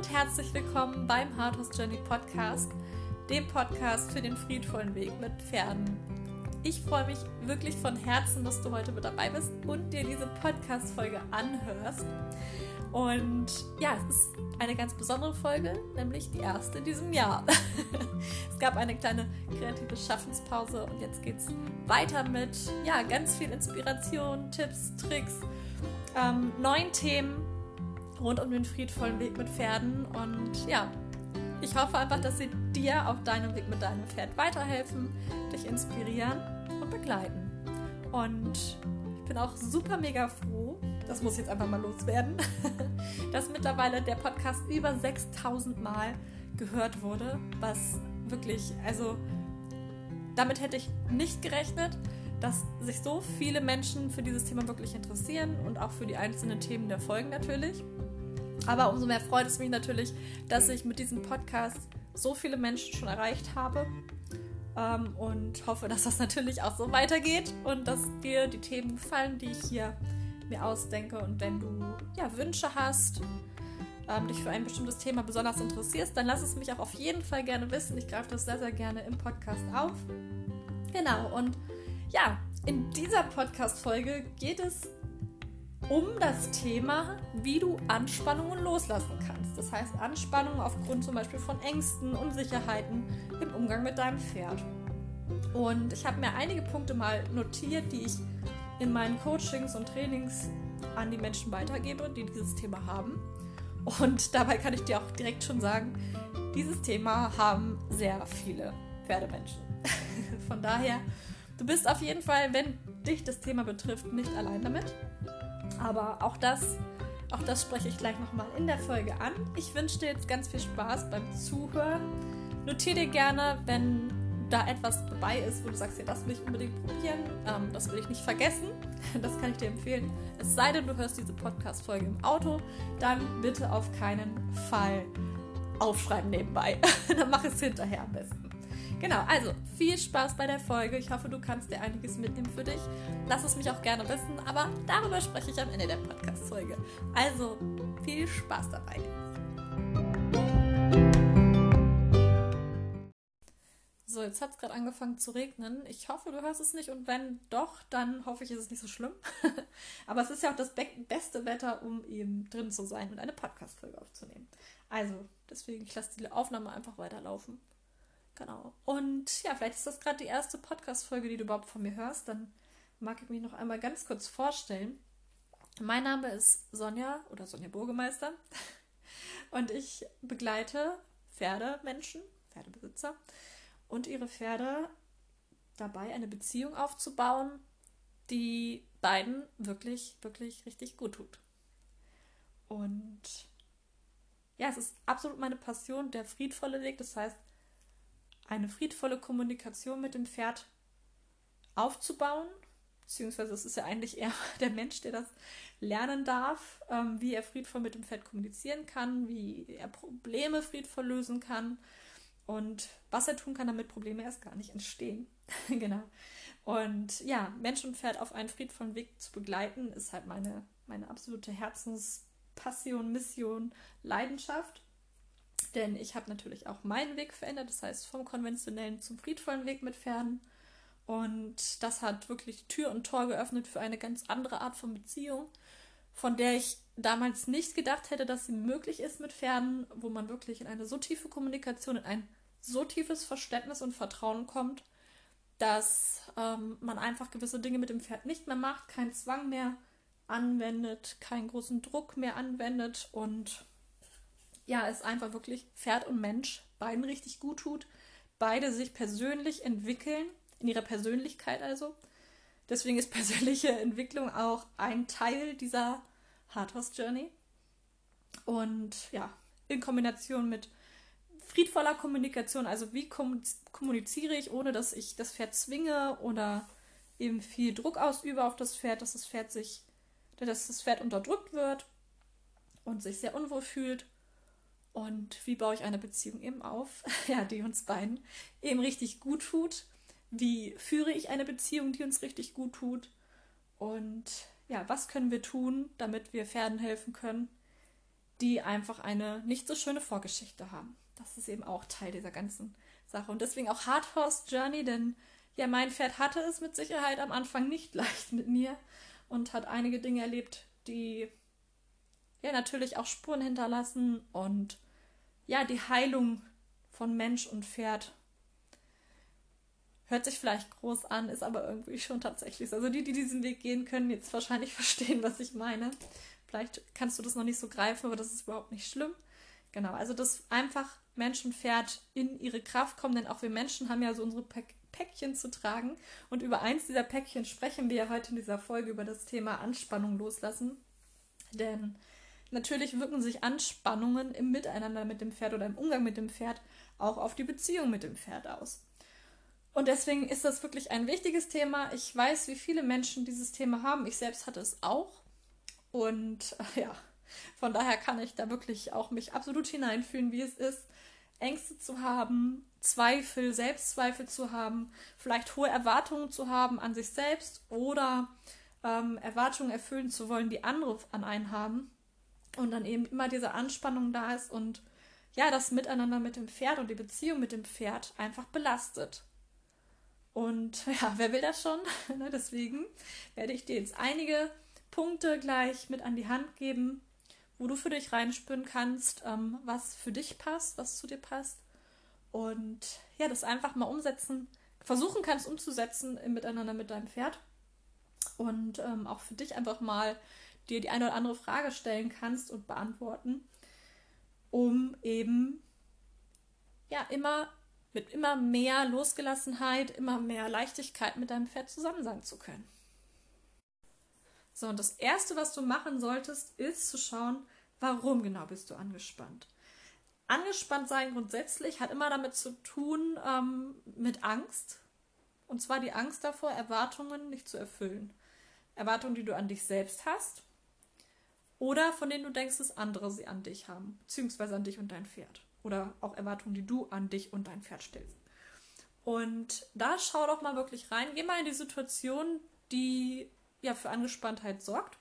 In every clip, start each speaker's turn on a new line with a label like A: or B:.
A: und herzlich willkommen beim Hardhouse Journey Podcast, dem Podcast für den friedvollen Weg mit Pferden. Ich freue mich wirklich von Herzen, dass du heute mit dabei bist und dir diese Podcast-Folge anhörst. Und ja, es ist eine ganz besondere Folge, nämlich die erste in diesem Jahr. es gab eine kleine kreative Schaffenspause und jetzt geht es weiter mit ja, ganz viel Inspiration, Tipps, Tricks, ähm, neuen Themen rund um den friedvollen Weg mit Pferden. Und ja, ich hoffe einfach, dass sie dir auf deinem Weg mit deinem Pferd weiterhelfen, dich inspirieren und begleiten. Und ich bin auch super mega froh, das muss jetzt einfach mal loswerden, dass mittlerweile der Podcast über 6000 Mal gehört wurde, was wirklich, also damit hätte ich nicht gerechnet, dass sich so viele Menschen für dieses Thema wirklich interessieren und auch für die einzelnen Themen der Folgen natürlich. Aber umso mehr freut es mich natürlich, dass ich mit diesem Podcast so viele Menschen schon erreicht habe. Ähm, und hoffe, dass das natürlich auch so weitergeht und dass dir die Themen gefallen, die ich hier mir ausdenke. Und wenn du ja, Wünsche hast, ähm, dich für ein bestimmtes Thema besonders interessierst, dann lass es mich auch auf jeden Fall gerne wissen. Ich greife das sehr, sehr gerne im Podcast auf. Genau, und ja, in dieser Podcast-Folge geht es um das Thema, wie du Anspannungen loslassen kannst. Das heißt, Anspannungen aufgrund zum Beispiel von Ängsten, Unsicherheiten im Umgang mit deinem Pferd. Und ich habe mir einige Punkte mal notiert, die ich in meinen Coachings und Trainings an die Menschen weitergebe, die dieses Thema haben. Und dabei kann ich dir auch direkt schon sagen, dieses Thema haben sehr viele Pferdemenschen. Von daher, du bist auf jeden Fall, wenn dich das Thema betrifft, nicht allein damit. Aber auch das, auch das spreche ich gleich nochmal in der Folge an. Ich wünsche dir jetzt ganz viel Spaß beim Zuhören. Notiere dir gerne, wenn da etwas dabei ist, wo du sagst, ja, das will ich unbedingt probieren, ähm, das will ich nicht vergessen, das kann ich dir empfehlen. Es sei denn, du hörst diese Podcast-Folge im Auto, dann bitte auf keinen Fall aufschreiben nebenbei. dann mach es hinterher am besten. Genau, also viel Spaß bei der Folge. Ich hoffe, du kannst dir einiges mitnehmen für dich. Lass es mich auch gerne wissen, aber darüber spreche ich am Ende der Podcast-Folge. Also viel Spaß dabei. So, jetzt hat es gerade angefangen zu regnen. Ich hoffe, du hörst es nicht und wenn doch, dann hoffe ich, ist es nicht so schlimm. aber es ist ja auch das be beste Wetter, um eben drin zu sein und eine Podcast-Folge aufzunehmen. Also, deswegen, ich lasse die Aufnahme einfach weiterlaufen. Genau. Und ja, vielleicht ist das gerade die erste Podcast-Folge, die du überhaupt von mir hörst. Dann mag ich mich noch einmal ganz kurz vorstellen. Mein Name ist Sonja oder Sonja Burgemeister und ich begleite Pferdemenschen, Pferdebesitzer und ihre Pferde dabei, eine Beziehung aufzubauen, die beiden wirklich, wirklich richtig gut tut. Und ja, es ist absolut meine Passion, der friedvolle Weg. Das heißt, eine friedvolle Kommunikation mit dem Pferd aufzubauen. Beziehungsweise es ist ja eigentlich eher der Mensch, der das lernen darf, ähm, wie er friedvoll mit dem Pferd kommunizieren kann, wie er Probleme friedvoll lösen kann und was er tun kann, damit Probleme erst gar nicht entstehen. genau. Und ja, Mensch und Pferd auf einen friedvollen Weg zu begleiten, ist halt meine, meine absolute Herzenspassion, Mission, Leidenschaft. Denn ich habe natürlich auch meinen Weg verändert, das heißt vom konventionellen zum friedvollen Weg mit Pferden. Und das hat wirklich Tür und Tor geöffnet für eine ganz andere Art von Beziehung, von der ich damals nicht gedacht hätte, dass sie möglich ist mit Pferden, wo man wirklich in eine so tiefe Kommunikation, in ein so tiefes Verständnis und Vertrauen kommt, dass ähm, man einfach gewisse Dinge mit dem Pferd nicht mehr macht, keinen Zwang mehr anwendet, keinen großen Druck mehr anwendet und ja, es einfach wirklich Pferd und Mensch beiden richtig gut tut, beide sich persönlich entwickeln, in ihrer Persönlichkeit also. Deswegen ist persönliche Entwicklung auch ein Teil dieser Hardhorse Journey. Und ja, in Kombination mit friedvoller Kommunikation, also wie kommuniziere ich, ohne dass ich das Pferd zwinge oder eben viel Druck ausübe auf das Pferd, dass das Pferd sich, dass das Pferd unterdrückt wird und sich sehr unwohl fühlt und wie baue ich eine Beziehung eben auf, ja, die uns beiden eben richtig gut tut? Wie führe ich eine Beziehung, die uns richtig gut tut? Und ja, was können wir tun, damit wir Pferden helfen können, die einfach eine nicht so schöne Vorgeschichte haben. Das ist eben auch Teil dieser ganzen Sache. Und deswegen auch Hard Horse Journey, denn ja, mein Pferd hatte es mit Sicherheit am Anfang nicht leicht mit mir und hat einige Dinge erlebt, die ja natürlich auch Spuren hinterlassen und ja, die Heilung von Mensch und Pferd hört sich vielleicht groß an, ist aber irgendwie schon tatsächlich. Also die, die diesen Weg gehen, können jetzt wahrscheinlich verstehen, was ich meine. Vielleicht kannst du das noch nicht so greifen, aber das ist überhaupt nicht schlimm. Genau, also dass einfach Mensch und Pferd in ihre Kraft kommen, denn auch wir Menschen haben ja so unsere Päckchen zu tragen. Und über eins dieser Päckchen sprechen wir ja heute in dieser Folge über das Thema Anspannung loslassen. Denn natürlich wirken sich Anspannungen im Miteinander mit dem Pferd oder im Umgang mit dem Pferd auch auf die Beziehung mit dem Pferd aus. Und deswegen ist das wirklich ein wichtiges Thema. Ich weiß, wie viele Menschen dieses Thema haben. Ich selbst hatte es auch. Und äh, ja, von daher kann ich da wirklich auch mich absolut hineinfühlen, wie es ist, Ängste zu haben, Zweifel, Selbstzweifel zu haben, vielleicht hohe Erwartungen zu haben an sich selbst oder ähm, Erwartungen erfüllen zu wollen, die andere an einen haben. Und dann eben immer diese Anspannung da ist und ja, das Miteinander mit dem Pferd und die Beziehung mit dem Pferd einfach belastet. Und ja, wer will das schon? Ne, deswegen werde ich dir jetzt einige Punkte gleich mit an die Hand geben, wo du für dich reinspüren kannst, ähm, was für dich passt, was zu dir passt. Und ja, das einfach mal umsetzen, versuchen kannst umzusetzen im Miteinander mit deinem Pferd. Und ähm, auch für dich einfach mal dir die eine oder andere Frage stellen kannst und beantworten, um eben ja immer mit immer mehr Losgelassenheit, immer mehr Leichtigkeit mit deinem Pferd zusammen sein zu können. So, und das Erste, was du machen solltest, ist zu schauen, warum genau bist du angespannt. Angespannt sein grundsätzlich hat immer damit zu tun ähm, mit Angst. Und zwar die Angst davor, Erwartungen nicht zu erfüllen. Erwartungen, die du an dich selbst hast oder von denen du denkst, dass andere sie an dich haben, beziehungsweise an dich und dein Pferd oder auch Erwartungen, die du an dich und dein Pferd stellst. Und da schau doch mal wirklich rein. Geh mal in die Situation, die ja für Angespanntheit sorgt.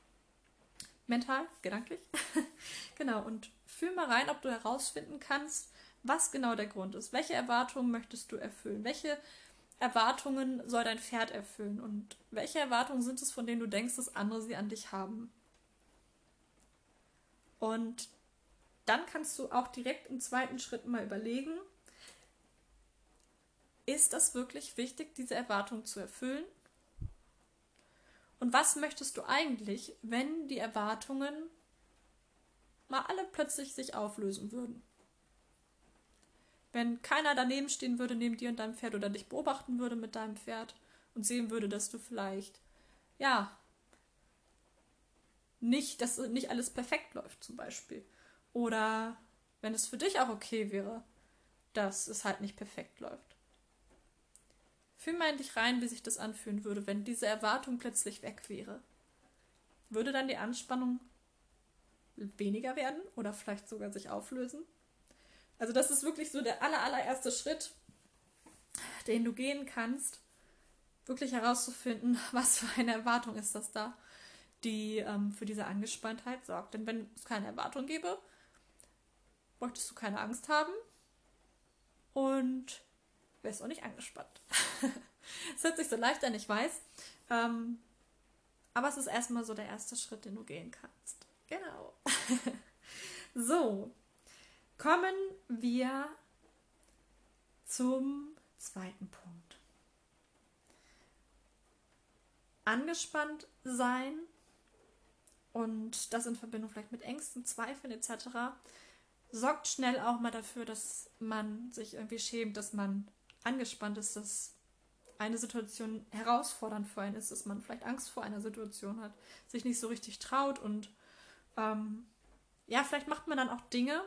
A: Mental, gedanklich. genau. Und fühl mal rein, ob du herausfinden kannst, was genau der Grund ist. Welche Erwartungen möchtest du erfüllen? Welche Erwartungen soll dein Pferd erfüllen? Und welche Erwartungen sind es, von denen du denkst, dass andere sie an dich haben? Und dann kannst du auch direkt im zweiten Schritt mal überlegen, ist das wirklich wichtig, diese Erwartung zu erfüllen? Und was möchtest du eigentlich, wenn die Erwartungen mal alle plötzlich sich auflösen würden? Wenn keiner daneben stehen würde, neben dir und deinem Pferd oder dich beobachten würde mit deinem Pferd und sehen würde, dass du vielleicht, ja, nicht, dass nicht alles perfekt läuft, zum Beispiel. Oder wenn es für dich auch okay wäre, dass es halt nicht perfekt läuft. Fühl mal in dich rein, wie sich das anfühlen würde, wenn diese Erwartung plötzlich weg wäre. Würde dann die Anspannung weniger werden oder vielleicht sogar sich auflösen? Also das ist wirklich so der aller, allererste Schritt, den du gehen kannst, wirklich herauszufinden, was für eine Erwartung ist das da, die ähm, für diese Angespanntheit sorgt. Denn wenn es keine Erwartung gäbe, bräuchtest du keine Angst haben und wärst auch nicht angespannt. Es hört sich so leicht an, ich weiß. Ähm, aber es ist erstmal so der erste Schritt, den du gehen kannst. Genau. so, kommen wir zum zweiten Punkt. Angespannt sein und das in Verbindung vielleicht mit Ängsten, Zweifeln etc sorgt schnell auch mal dafür, dass man sich irgendwie schämt, dass man angespannt ist, dass eine Situation herausfordernd für einen ist, dass man vielleicht Angst vor einer Situation hat, sich nicht so richtig traut und ähm, ja, vielleicht macht man dann auch Dinge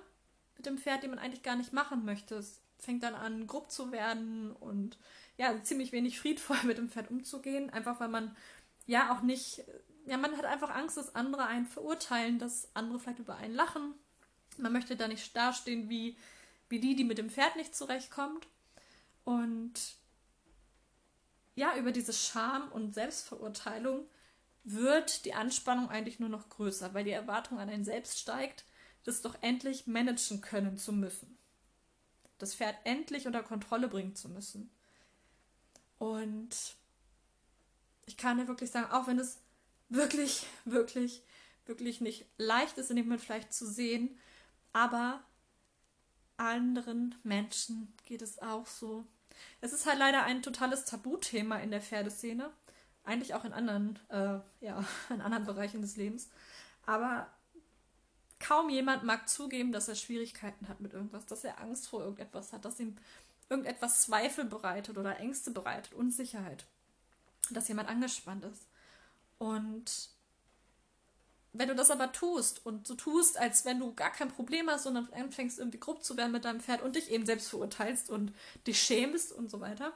A: mit dem Pferd, die man eigentlich gar nicht machen möchte. Es fängt dann an, grob zu werden und ja, ziemlich wenig friedvoll mit dem Pferd umzugehen, einfach weil man ja auch nicht, ja, man hat einfach Angst, dass andere einen verurteilen, dass andere vielleicht über einen lachen man möchte da nicht dastehen wie, wie die, die mit dem Pferd nicht zurechtkommt. Und ja, über diese Scham und Selbstverurteilung wird die Anspannung eigentlich nur noch größer, weil die Erwartung an einen selbst steigt, das doch endlich managen können zu müssen. Das Pferd endlich unter Kontrolle bringen zu müssen. Und ich kann dir wirklich sagen, auch wenn es wirklich, wirklich, wirklich nicht leicht ist, in dem Moment vielleicht zu sehen, aber anderen Menschen geht es auch so. Es ist halt leider ein totales Tabuthema in der Pferdeszene. Eigentlich auch in anderen, äh, ja, in anderen Bereichen des Lebens. Aber kaum jemand mag zugeben, dass er Schwierigkeiten hat mit irgendwas, dass er Angst vor irgendetwas hat, dass ihm irgendetwas Zweifel bereitet oder Ängste bereitet, Unsicherheit. Dass jemand angespannt ist. Und wenn du das aber tust und so tust, als wenn du gar kein Problem hast und dann anfängst irgendwie grob zu werden mit deinem Pferd und dich eben selbst verurteilst und dich schämst und so weiter,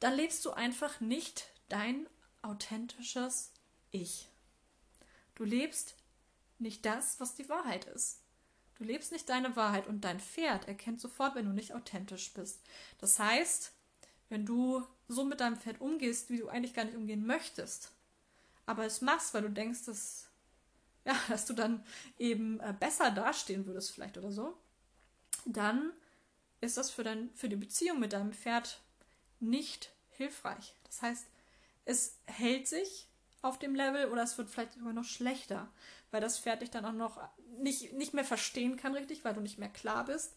A: dann lebst du einfach nicht dein authentisches Ich. Du lebst nicht das, was die Wahrheit ist. Du lebst nicht deine Wahrheit und dein Pferd erkennt sofort, wenn du nicht authentisch bist. Das heißt, wenn du so mit deinem Pferd umgehst, wie du eigentlich gar nicht umgehen möchtest, aber es machst, weil du denkst, dass ja, dass du dann eben äh, besser dastehen würdest vielleicht oder so, dann ist das für, dein, für die Beziehung mit deinem Pferd nicht hilfreich. Das heißt, es hält sich auf dem Level oder es wird vielleicht sogar noch schlechter, weil das Pferd dich dann auch noch nicht, nicht mehr verstehen kann richtig, weil du nicht mehr klar bist.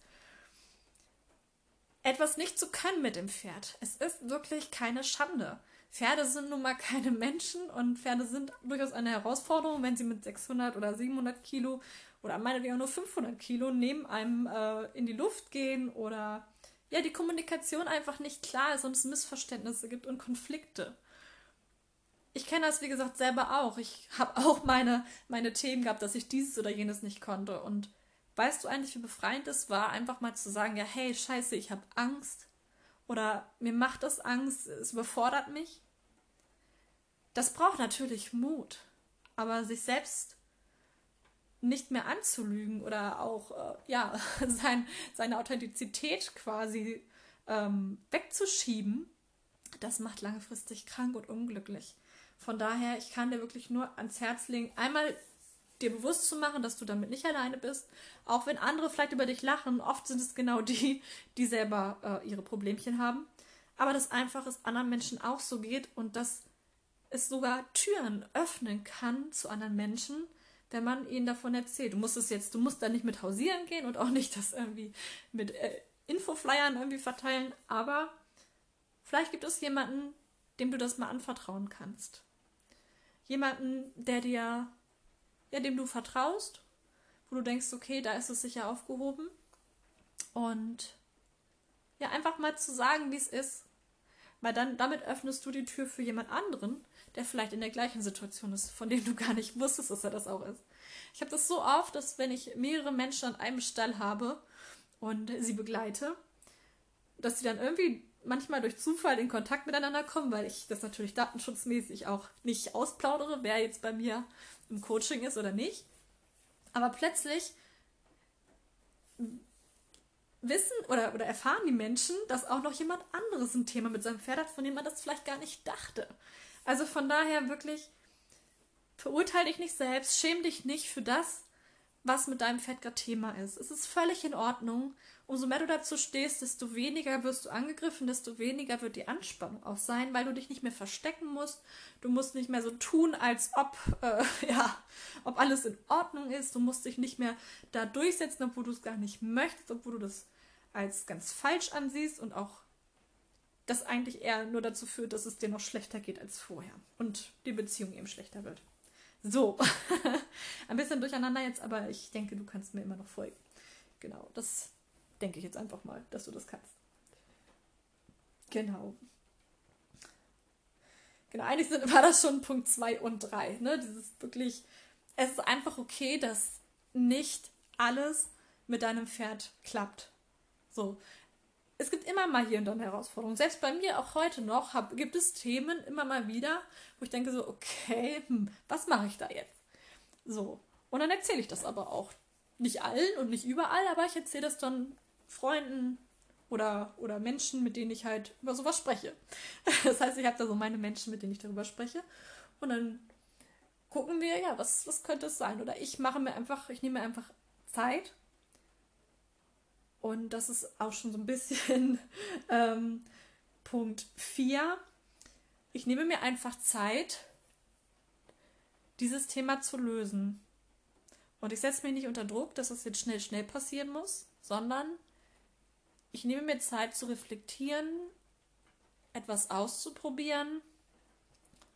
A: Etwas nicht zu können mit dem Pferd. Es ist wirklich keine Schande. Pferde sind nun mal keine Menschen und Pferde sind durchaus eine Herausforderung, wenn sie mit 600 oder 700 Kilo oder meinetwegen auch nur 500 Kilo neben einem äh, in die Luft gehen oder ja, die Kommunikation einfach nicht klar ist und es Missverständnisse gibt und Konflikte. Ich kenne das, wie gesagt, selber auch. Ich habe auch meine, meine Themen gehabt, dass ich dieses oder jenes nicht konnte. Und weißt du eigentlich, wie befreiend es war, einfach mal zu sagen, ja, hey, scheiße, ich habe Angst. Oder mir macht das Angst, es überfordert mich. Das braucht natürlich Mut, aber sich selbst nicht mehr anzulügen oder auch äh, ja sein, seine Authentizität quasi ähm, wegzuschieben, das macht langfristig krank und unglücklich. Von daher, ich kann dir wirklich nur ans Herz legen, einmal dir bewusst zu machen, dass du damit nicht alleine bist, auch wenn andere vielleicht über dich lachen. Oft sind es genau die, die selber äh, ihre Problemchen haben. Aber dass einfach es anderen Menschen auch so geht und dass es sogar Türen öffnen kann zu anderen Menschen, wenn man ihnen davon erzählt. Du musst es jetzt, du musst da nicht mit hausieren gehen und auch nicht das irgendwie mit äh, Infoflyern irgendwie verteilen, aber vielleicht gibt es jemanden, dem du das mal anvertrauen kannst. Jemanden, der dir, ja, dem du vertraust, wo du denkst, okay, da ist es sicher aufgehoben. Und ja, einfach mal zu sagen, wie es ist. Weil dann, damit öffnest du die Tür für jemand anderen, der vielleicht in der gleichen Situation ist, von dem du gar nicht wusstest, dass er das auch ist. Ich habe das so oft, dass wenn ich mehrere Menschen an einem Stall habe und sie begleite, dass sie dann irgendwie manchmal durch Zufall in Kontakt miteinander kommen, weil ich das natürlich datenschutzmäßig auch nicht ausplaudere, wer jetzt bei mir im Coaching ist oder nicht. Aber plötzlich wissen oder, oder erfahren die Menschen, dass auch noch jemand anderes ein Thema mit seinem Pferd hat, von dem man das vielleicht gar nicht dachte. Also von daher wirklich, verurteile dich nicht selbst, schäm dich nicht für das, was mit deinem Pferd gerade Thema ist. Es ist völlig in Ordnung. Umso mehr du dazu stehst, desto weniger wirst du angegriffen, desto weniger wird die Anspannung auch sein, weil du dich nicht mehr verstecken musst. Du musst nicht mehr so tun, als ob, äh, ja, ob alles in Ordnung ist. Du musst dich nicht mehr da durchsetzen, obwohl du es gar nicht möchtest, obwohl du das als ganz falsch ansiehst und auch das eigentlich eher nur dazu führt, dass es dir noch schlechter geht als vorher und die Beziehung eben schlechter wird. So, ein bisschen durcheinander jetzt, aber ich denke, du kannst mir immer noch folgen. Genau, das denke ich jetzt einfach mal, dass du das kannst. Genau. Genau, eigentlich sind, war das schon Punkt 2 und 3. Ne? Dieses wirklich, es ist einfach okay, dass nicht alles mit deinem Pferd klappt. So, es gibt immer mal hier und da eine Herausforderung. Selbst bei mir auch heute noch hab, gibt es Themen immer mal wieder, wo ich denke so, okay, hm, was mache ich da jetzt? So. Und dann erzähle ich das aber auch. Nicht allen und nicht überall, aber ich erzähle das dann Freunden oder, oder Menschen, mit denen ich halt über sowas spreche. Das heißt, ich habe da so meine Menschen, mit denen ich darüber spreche. Und dann gucken wir, ja, was, was könnte es sein? Oder ich mache mir einfach, ich nehme mir einfach Zeit. Und das ist auch schon so ein bisschen ähm, Punkt 4. Ich nehme mir einfach Zeit, dieses Thema zu lösen. Und ich setze mich nicht unter Druck, dass es jetzt schnell, schnell passieren muss, sondern ich nehme mir Zeit zu reflektieren, etwas auszuprobieren,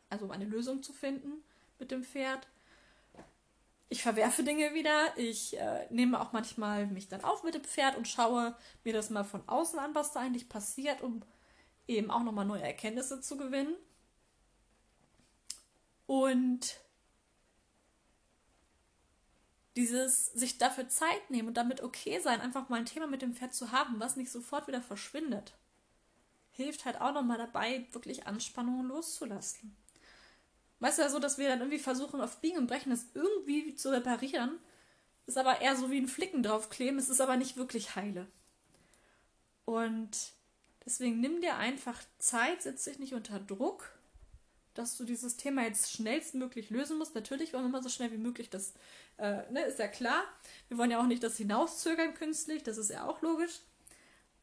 A: also um eine Lösung zu finden mit dem Pferd. Ich verwerfe Dinge wieder. Ich äh, nehme auch manchmal mich dann auf mit dem Pferd und schaue mir das mal von außen an, was da eigentlich passiert, um eben auch nochmal neue Erkenntnisse zu gewinnen. Und dieses sich dafür Zeit nehmen und damit okay sein, einfach mal ein Thema mit dem Pferd zu haben, was nicht sofort wieder verschwindet, hilft halt auch nochmal dabei, wirklich Anspannungen loszulassen. Weißt du ja so, dass wir dann irgendwie versuchen, auf Biegen und Brechen das irgendwie zu reparieren, ist aber eher so wie ein Flicken draufkleben, es ist aber nicht wirklich heile. Und deswegen nimm dir einfach Zeit, setz dich nicht unter Druck dass du dieses Thema jetzt schnellstmöglich lösen musst. Natürlich wollen wir immer so schnell wie möglich das, äh, ne, ist ja klar. Wir wollen ja auch nicht das hinauszögern künstlich, das ist ja auch logisch.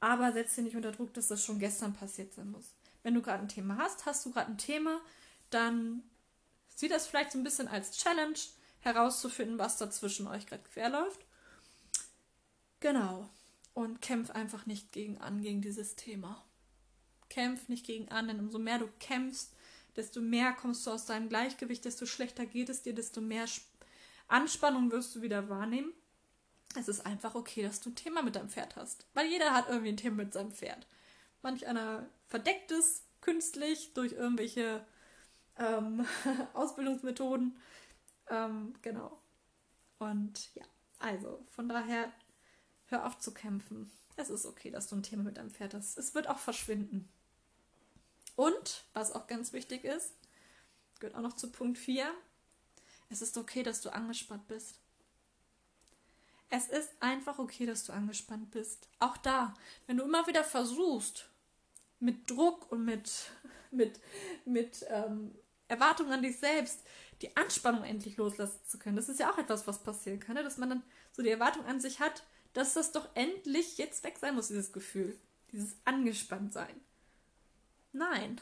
A: Aber setz dir nicht unter Druck, dass das schon gestern passiert sein muss. Wenn du gerade ein Thema hast, hast du gerade ein Thema, dann sieh das vielleicht so ein bisschen als Challenge, herauszufinden, was da zwischen euch gerade querläuft. Genau. Und kämpf einfach nicht gegen an, gegen dieses Thema. Kämpf nicht gegen an, denn umso mehr du kämpfst, desto mehr kommst du aus deinem Gleichgewicht, desto schlechter geht es dir, desto mehr Anspannung wirst du wieder wahrnehmen. Es ist einfach okay, dass du ein Thema mit deinem Pferd hast. Weil jeder hat irgendwie ein Thema mit seinem Pferd. Manch einer verdeckt es künstlich durch irgendwelche ähm, Ausbildungsmethoden. Ähm, genau. Und ja, also von daher, hör auf zu kämpfen. Es ist okay, dass du ein Thema mit deinem Pferd hast. Es wird auch verschwinden. Und, was auch ganz wichtig ist, gehört auch noch zu Punkt 4, es ist okay, dass du angespannt bist. Es ist einfach okay, dass du angespannt bist. Auch da, wenn du immer wieder versuchst, mit Druck und mit, mit, mit ähm, Erwartungen an dich selbst die Anspannung endlich loslassen zu können. Das ist ja auch etwas, was passieren kann, ne? dass man dann so die Erwartung an sich hat, dass das doch endlich jetzt weg sein muss, dieses Gefühl, dieses Angespanntsein. Nein.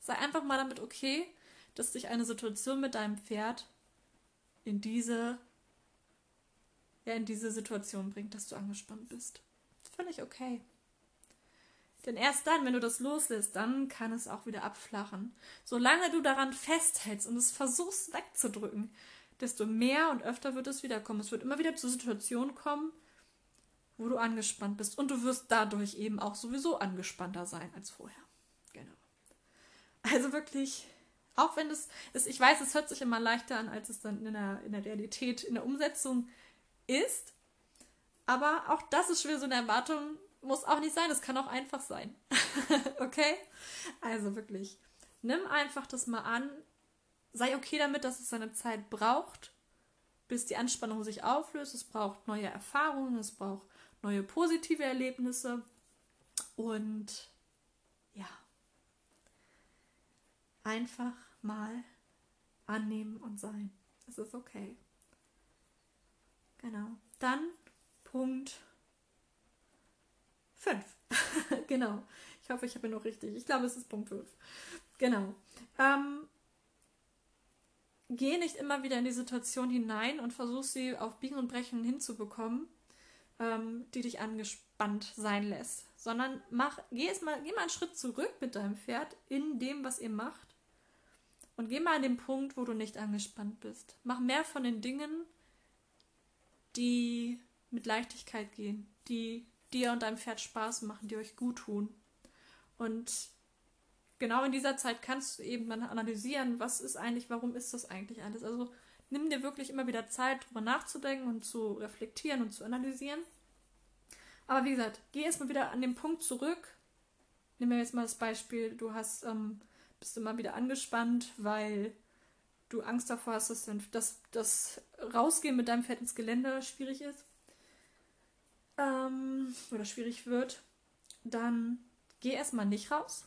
A: Sei einfach mal damit okay, dass dich eine Situation mit deinem Pferd in diese, ja, in diese Situation bringt, dass du angespannt bist. Völlig okay. Denn erst dann, wenn du das loslässt, dann kann es auch wieder abflachen. Solange du daran festhältst und es versuchst wegzudrücken, desto mehr und öfter wird es wiederkommen. Es wird immer wieder zu Situationen kommen, wo du angespannt bist. Und du wirst dadurch eben auch sowieso angespannter sein als vorher. Also wirklich, auch wenn es ist, ich weiß, es hört sich immer leichter an, als es dann in der, in der Realität, in der Umsetzung ist. Aber auch das ist schon wieder so eine Erwartung, muss auch nicht sein, es kann auch einfach sein. okay? Also wirklich, nimm einfach das mal an, sei okay damit, dass es seine Zeit braucht, bis die Anspannung sich auflöst. Es braucht neue Erfahrungen, es braucht neue positive Erlebnisse und einfach mal annehmen und sein. Es ist okay. Genau. Dann Punkt 5. genau. Ich hoffe, ich habe ihn noch richtig. Ich glaube, es ist Punkt 5. Genau. Ähm, geh nicht immer wieder in die Situation hinein und versuch sie auf Biegen und Brechen hinzubekommen, ähm, die dich angespannt sein lässt. Sondern mach, geh, mal, geh mal einen Schritt zurück mit deinem Pferd in dem, was ihr macht und geh mal an den Punkt, wo du nicht angespannt bist. Mach mehr von den Dingen, die mit Leichtigkeit gehen, die dir und deinem Pferd Spaß machen, die euch gut tun. Und genau in dieser Zeit kannst du eben dann analysieren, was ist eigentlich, warum ist das eigentlich alles. Also nimm dir wirklich immer wieder Zeit, darüber nachzudenken und zu reflektieren und zu analysieren. Aber wie gesagt, geh erstmal wieder an den Punkt zurück. Nehmen wir jetzt mal das Beispiel, du hast ähm, bist immer wieder angespannt, weil du Angst davor hast, dass das, das Rausgehen mit deinem Pferd ins Gelände schwierig ist ähm, oder schwierig wird, dann geh erstmal nicht raus.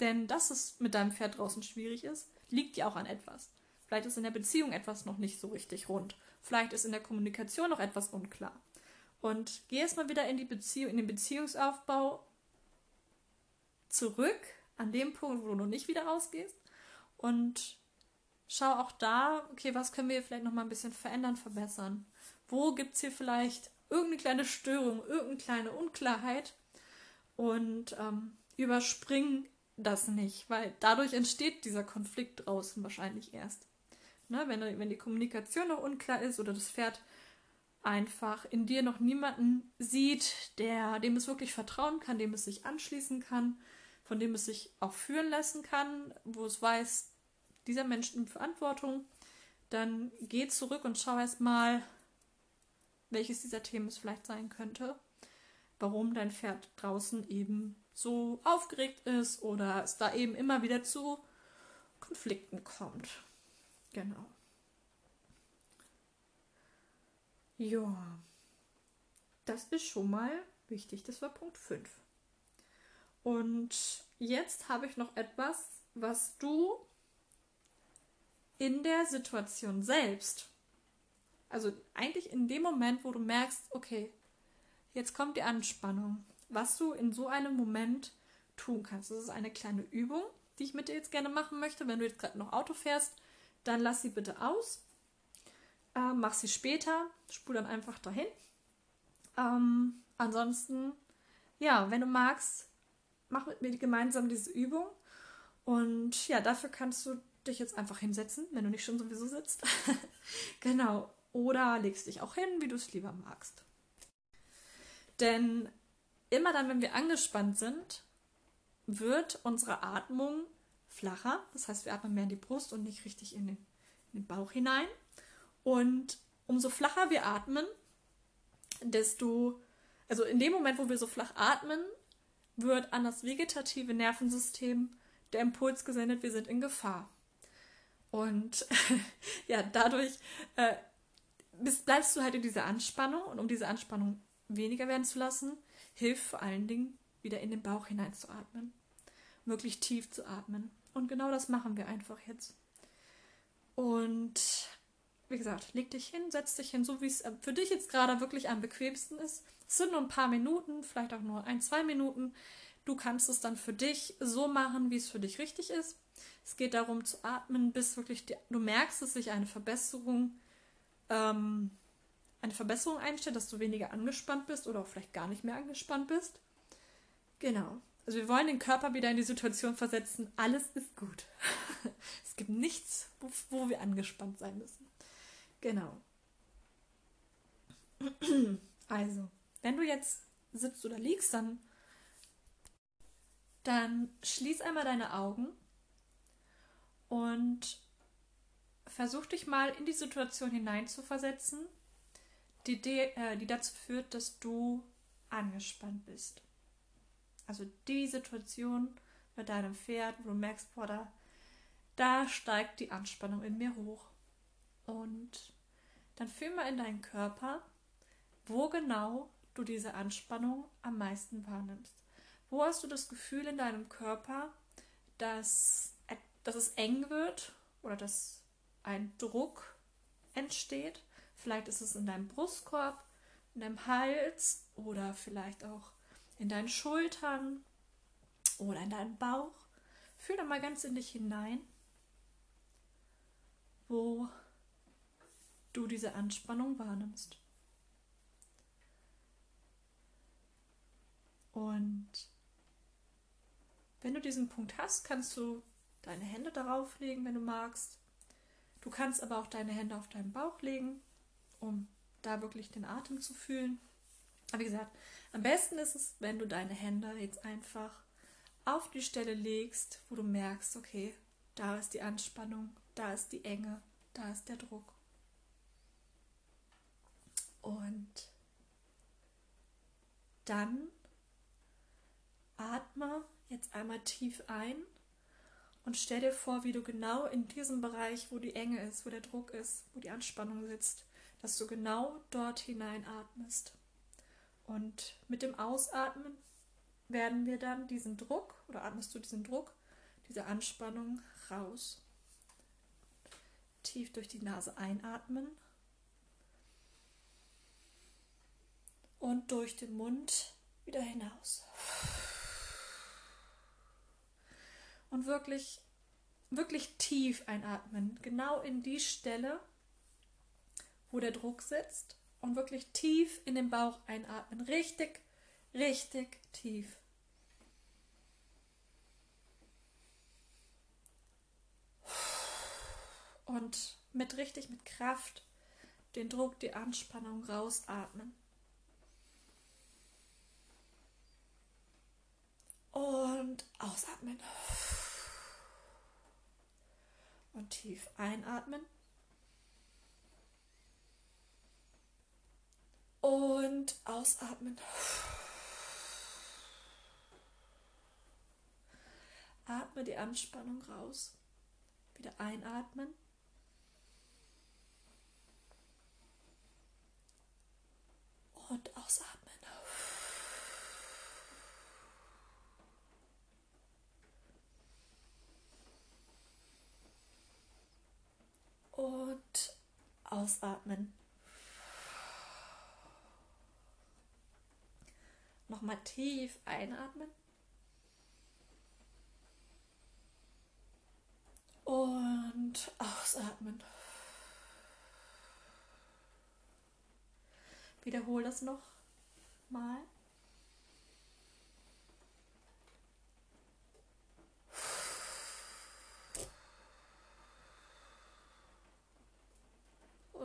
A: Denn dass es mit deinem Pferd draußen schwierig ist, liegt ja auch an etwas. Vielleicht ist in der Beziehung etwas noch nicht so richtig rund. Vielleicht ist in der Kommunikation noch etwas unklar. Und geh erstmal wieder in, die Beziehung, in den Beziehungsaufbau zurück, an dem Punkt, wo du noch nicht wieder rausgehst. Und schau auch da, okay, was können wir vielleicht noch mal ein bisschen verändern, verbessern? Wo gibt es hier vielleicht irgendeine kleine Störung, irgendeine kleine Unklarheit? Und ähm, überspring das nicht, weil dadurch entsteht dieser Konflikt draußen wahrscheinlich erst. Ne, wenn, wenn die Kommunikation noch unklar ist oder das Pferd einfach in dir noch niemanden sieht, der, dem es wirklich vertrauen kann, dem es sich anschließen kann, von dem es sich auch führen lassen kann, wo es weiß, dieser Mensch nimmt Verantwortung, dann geh zurück und schau erst mal, welches dieser Themen es vielleicht sein könnte, warum dein Pferd draußen eben so aufgeregt ist oder es da eben immer wieder zu Konflikten kommt. Genau. Ja, das ist schon mal wichtig. Das war Punkt 5. Und jetzt habe ich noch etwas, was du in der Situation selbst, also eigentlich in dem Moment, wo du merkst, okay, jetzt kommt die Anspannung, was du in so einem Moment tun kannst. Das ist eine kleine Übung, die ich mit dir jetzt gerne machen möchte. Wenn du jetzt gerade noch Auto fährst, dann lass sie bitte aus. Äh, mach sie später, spul dann einfach dahin. Ähm, ansonsten, ja, wenn du magst, mach mit mir gemeinsam diese Übung. Und ja, dafür kannst du dich jetzt einfach hinsetzen, wenn du nicht schon sowieso sitzt. genau. Oder legst dich auch hin, wie du es lieber magst. Denn immer dann, wenn wir angespannt sind, wird unsere Atmung flacher. Das heißt, wir atmen mehr in die Brust und nicht richtig in den, in den Bauch hinein. Und umso flacher wir atmen, desto, also in dem Moment, wo wir so flach atmen, wird an das vegetative Nervensystem der Impuls gesendet, wir sind in Gefahr. Und ja, dadurch äh, bist, bleibst du halt in dieser Anspannung und um diese Anspannung weniger werden zu lassen, hilft vor allen Dingen wieder in den Bauch hineinzuatmen. Wirklich tief zu atmen. Und genau das machen wir einfach jetzt. Und wie gesagt, leg dich hin, setz dich hin, so wie es für dich jetzt gerade wirklich am bequemsten ist. Es sind nur ein paar Minuten, vielleicht auch nur ein, zwei Minuten. Du kannst es dann für dich so machen, wie es für dich richtig ist. Es geht darum zu atmen, bis wirklich die, du merkst, dass sich eine Verbesserung, ähm, eine Verbesserung einstellt, dass du weniger angespannt bist oder auch vielleicht gar nicht mehr angespannt bist. Genau. Also wir wollen den Körper wieder in die Situation versetzen, alles ist gut. es gibt nichts, wo wir angespannt sein müssen. Genau. Also, wenn du jetzt sitzt oder liegst, dann, dann schließ einmal deine Augen und versuch dich mal in die Situation hineinzuversetzen, die, die, äh, die dazu führt, dass du angespannt bist. Also die Situation bei deinem Pferd, wo du merkst, boah, da, da steigt die Anspannung in mir hoch. Und dann fühl mal in deinen Körper, wo genau du diese Anspannung am meisten wahrnimmst. Wo hast du das Gefühl in deinem Körper, dass dass es eng wird oder dass ein Druck entsteht. Vielleicht ist es in deinem Brustkorb, in deinem Hals oder vielleicht auch in deinen Schultern oder in deinem Bauch. Fühl da mal ganz in dich hinein, wo du diese Anspannung wahrnimmst. Und wenn du diesen Punkt hast, kannst du deine Hände darauf legen, wenn du magst. Du kannst aber auch deine Hände auf deinen Bauch legen, um da wirklich den Atem zu fühlen. Aber wie gesagt, am besten ist es, wenn du deine Hände jetzt einfach auf die Stelle legst, wo du merkst, okay, da ist die Anspannung, da ist die Enge, da ist der Druck. Und dann atme jetzt einmal tief ein und stell dir vor, wie du genau in diesem Bereich, wo die Enge ist, wo der Druck ist, wo die Anspannung sitzt, dass du genau dort hineinatmest. Und mit dem Ausatmen werden wir dann diesen Druck oder atmest du diesen Druck, diese Anspannung raus. tief durch die Nase einatmen und durch den Mund wieder hinaus. Und wirklich, wirklich tief einatmen, genau in die Stelle, wo der Druck sitzt. Und wirklich tief in den Bauch einatmen. Richtig, richtig tief. Und mit richtig mit Kraft den Druck, die Anspannung rausatmen. Und ausatmen. Und tief einatmen. Und ausatmen. Atme die Anspannung raus. Wieder einatmen. Und ausatmen. Und ausatmen. Nochmal tief einatmen. Und ausatmen. Wiederhole das noch mal.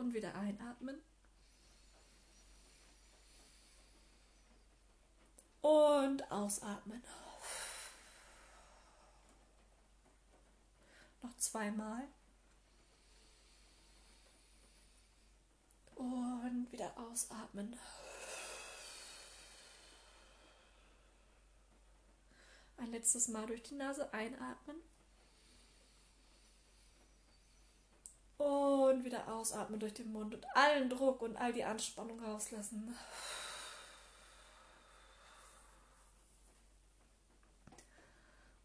A: Und wieder einatmen. Und ausatmen. Noch zweimal. Und wieder ausatmen. Ein letztes Mal durch die Nase einatmen. Und wieder ausatmen durch den Mund und allen Druck und all die Anspannung rauslassen.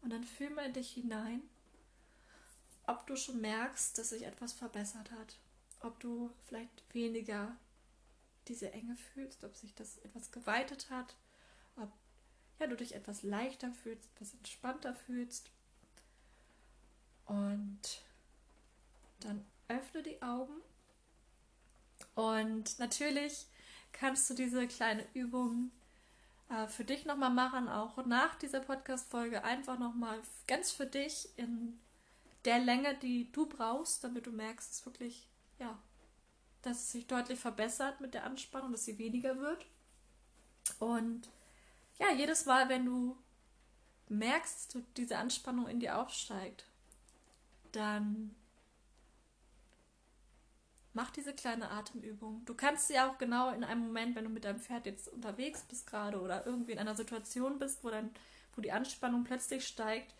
A: Und dann fühl mal in dich hinein, ob du schon merkst, dass sich etwas verbessert hat. Ob du vielleicht weniger diese Enge fühlst, ob sich das etwas geweitet hat, ob ja, du dich etwas leichter fühlst, etwas entspannter fühlst. Und dann öffne die Augen. Und natürlich kannst du diese kleine Übung äh, für dich nochmal machen, auch nach dieser Podcast-Folge einfach nochmal ganz für dich in der Länge, die du brauchst, damit du merkst, dass wirklich, ja, dass es sich deutlich verbessert mit der Anspannung, dass sie weniger wird. Und ja, jedes Mal, wenn du merkst, dass diese Anspannung in dir aufsteigt, dann mach diese kleine Atemübung. Du kannst sie auch genau in einem Moment, wenn du mit deinem Pferd jetzt unterwegs bist gerade oder irgendwie in einer Situation bist, wo dann, wo die Anspannung plötzlich steigt,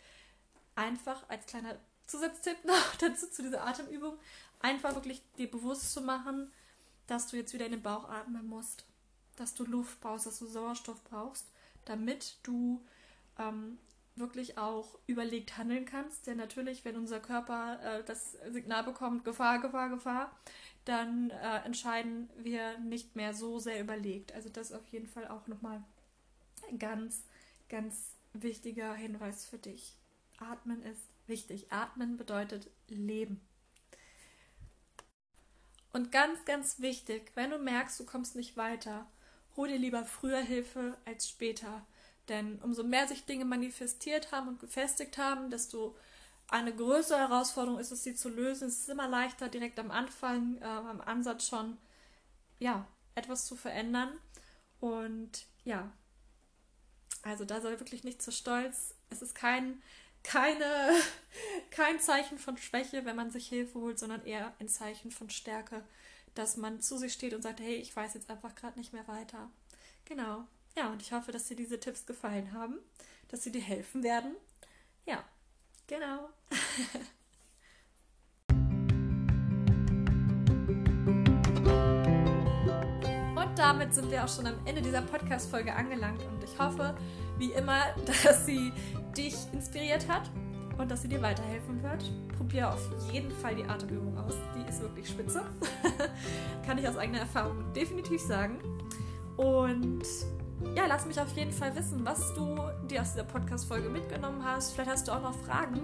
A: einfach als kleiner Zusatztipp noch dazu zu dieser Atemübung, einfach wirklich dir bewusst zu machen, dass du jetzt wieder in den Bauch atmen musst, dass du Luft brauchst, dass du Sauerstoff brauchst, damit du ähm, wirklich auch überlegt handeln kannst. Denn natürlich, wenn unser Körper äh, das Signal bekommt, Gefahr, Gefahr, Gefahr, dann äh, entscheiden wir nicht mehr so sehr überlegt. Also das auf jeden Fall auch nochmal ein ganz, ganz wichtiger Hinweis für dich. Atmen ist wichtig. Atmen bedeutet Leben. Und ganz, ganz wichtig, wenn du merkst, du kommst nicht weiter, hol dir lieber früher Hilfe als später. Denn umso mehr sich Dinge manifestiert haben und gefestigt haben, desto eine größere Herausforderung ist es, sie zu lösen. Es ist immer leichter, direkt am Anfang, äh, am Ansatz schon, ja, etwas zu verändern. Und ja, also da sei wirklich nicht zu stolz. Es ist kein, keine, kein Zeichen von Schwäche, wenn man sich Hilfe holt, sondern eher ein Zeichen von Stärke, dass man zu sich steht und sagt, hey, ich weiß jetzt einfach gerade nicht mehr weiter. Genau. Ja, und ich hoffe, dass dir diese Tipps gefallen haben, dass sie dir helfen werden. Ja, genau. und damit sind wir auch schon am Ende dieser Podcast-Folge angelangt und ich hoffe, wie immer, dass sie dich inspiriert hat und dass sie dir weiterhelfen wird. Probier auf jeden Fall die Atemübung aus. Die wirklich spitze. Kann ich aus eigener Erfahrung definitiv sagen. Und ja, lass mich auf jeden Fall wissen, was du dir aus dieser Podcast-Folge mitgenommen hast. Vielleicht hast du auch noch Fragen.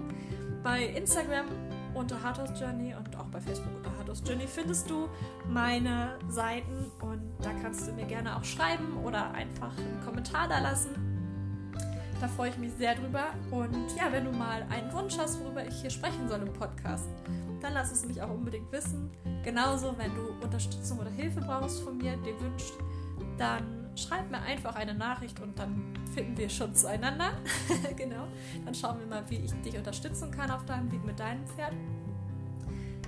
A: Bei Instagram unter Hardhouse Journey und auch bei Facebook unter Hardhouse Journey findest du meine Seiten und da kannst du mir gerne auch schreiben oder einfach einen Kommentar da lassen. Da freue ich mich sehr drüber. Und ja, wenn du mal einen Wunsch hast, worüber ich hier sprechen soll im Podcast, dann lass es mich auch unbedingt wissen. Genauso, wenn du Unterstützung oder Hilfe brauchst von mir, dir wünscht, dann schreib mir einfach eine Nachricht und dann finden wir schon zueinander. genau. Dann schauen wir mal, wie ich dich unterstützen kann auf deinem Weg mit deinem Pferd.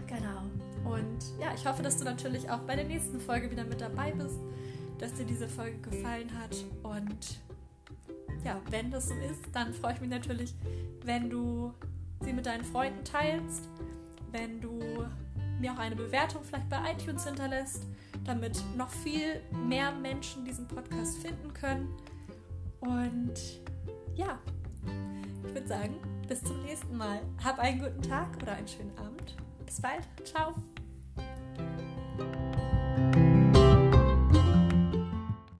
A: Genau. Und ja, ich hoffe, dass du natürlich auch bei der nächsten Folge wieder mit dabei bist, dass dir diese Folge gefallen hat. Und ja, wenn das so ist, dann freue ich mich natürlich, wenn du sie mit deinen Freunden teilst, wenn du mir auch eine Bewertung vielleicht bei iTunes hinterlässt damit noch viel mehr Menschen diesen Podcast finden können. Und ja, ich würde sagen, bis zum nächsten Mal. Hab einen guten Tag oder einen schönen Abend. Bis bald. Ciao.